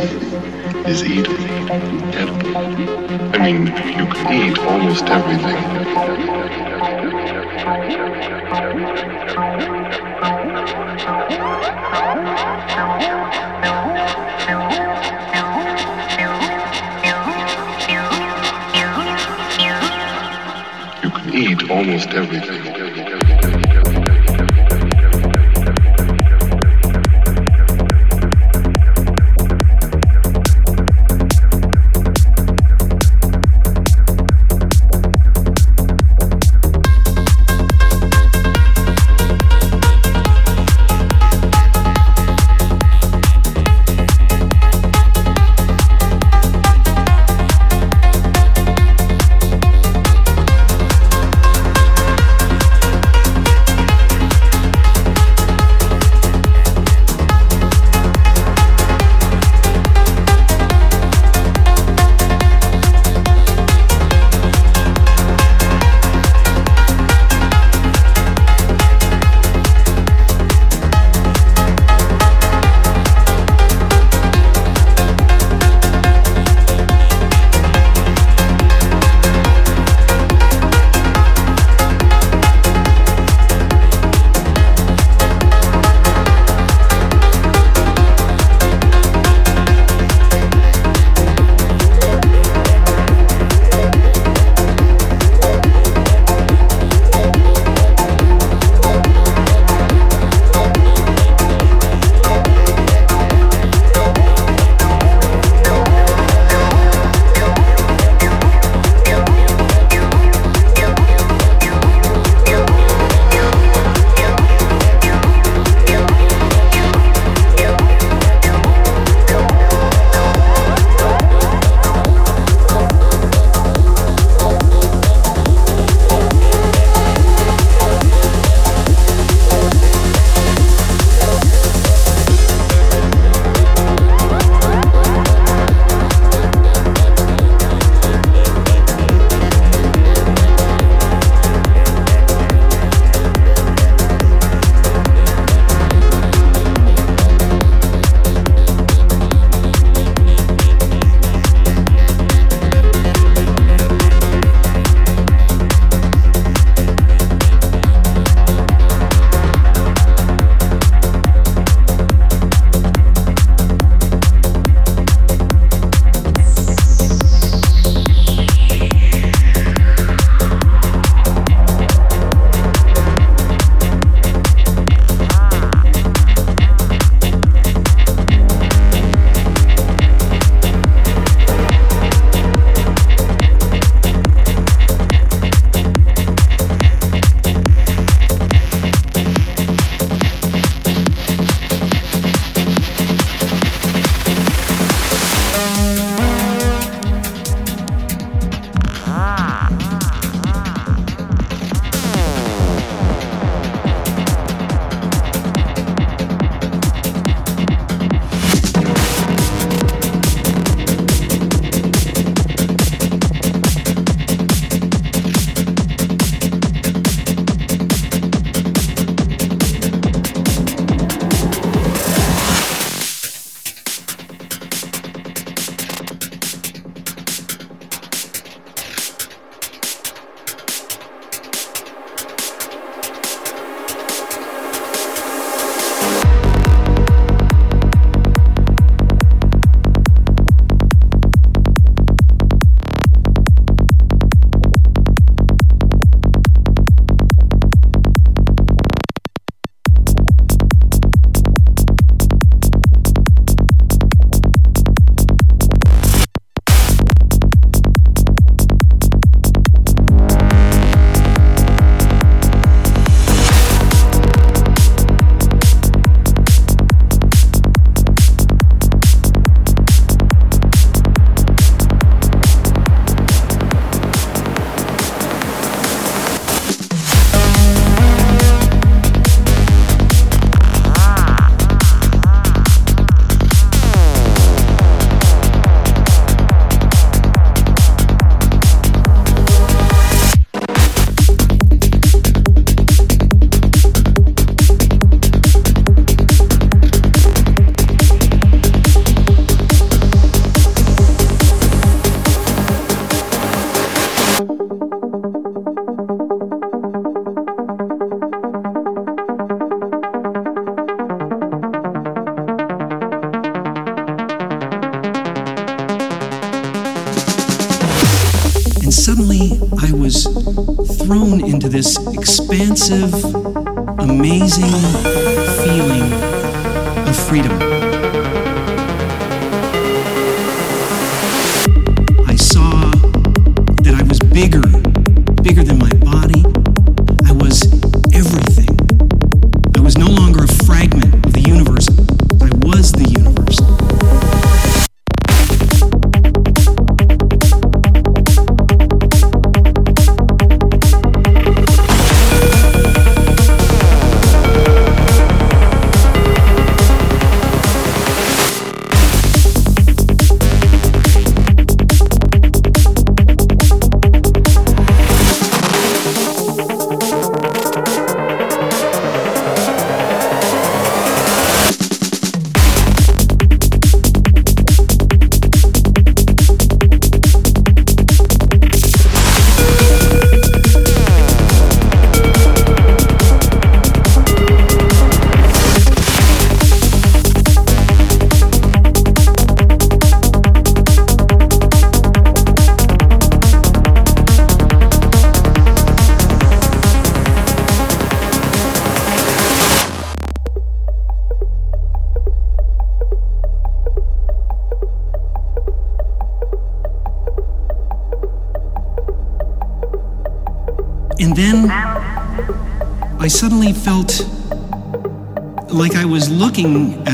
is eat edible. I mean, you can eat almost everything. You can eat almost everything.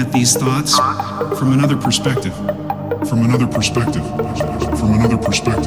at these thoughts from another perspective. From another perspective. From another perspective.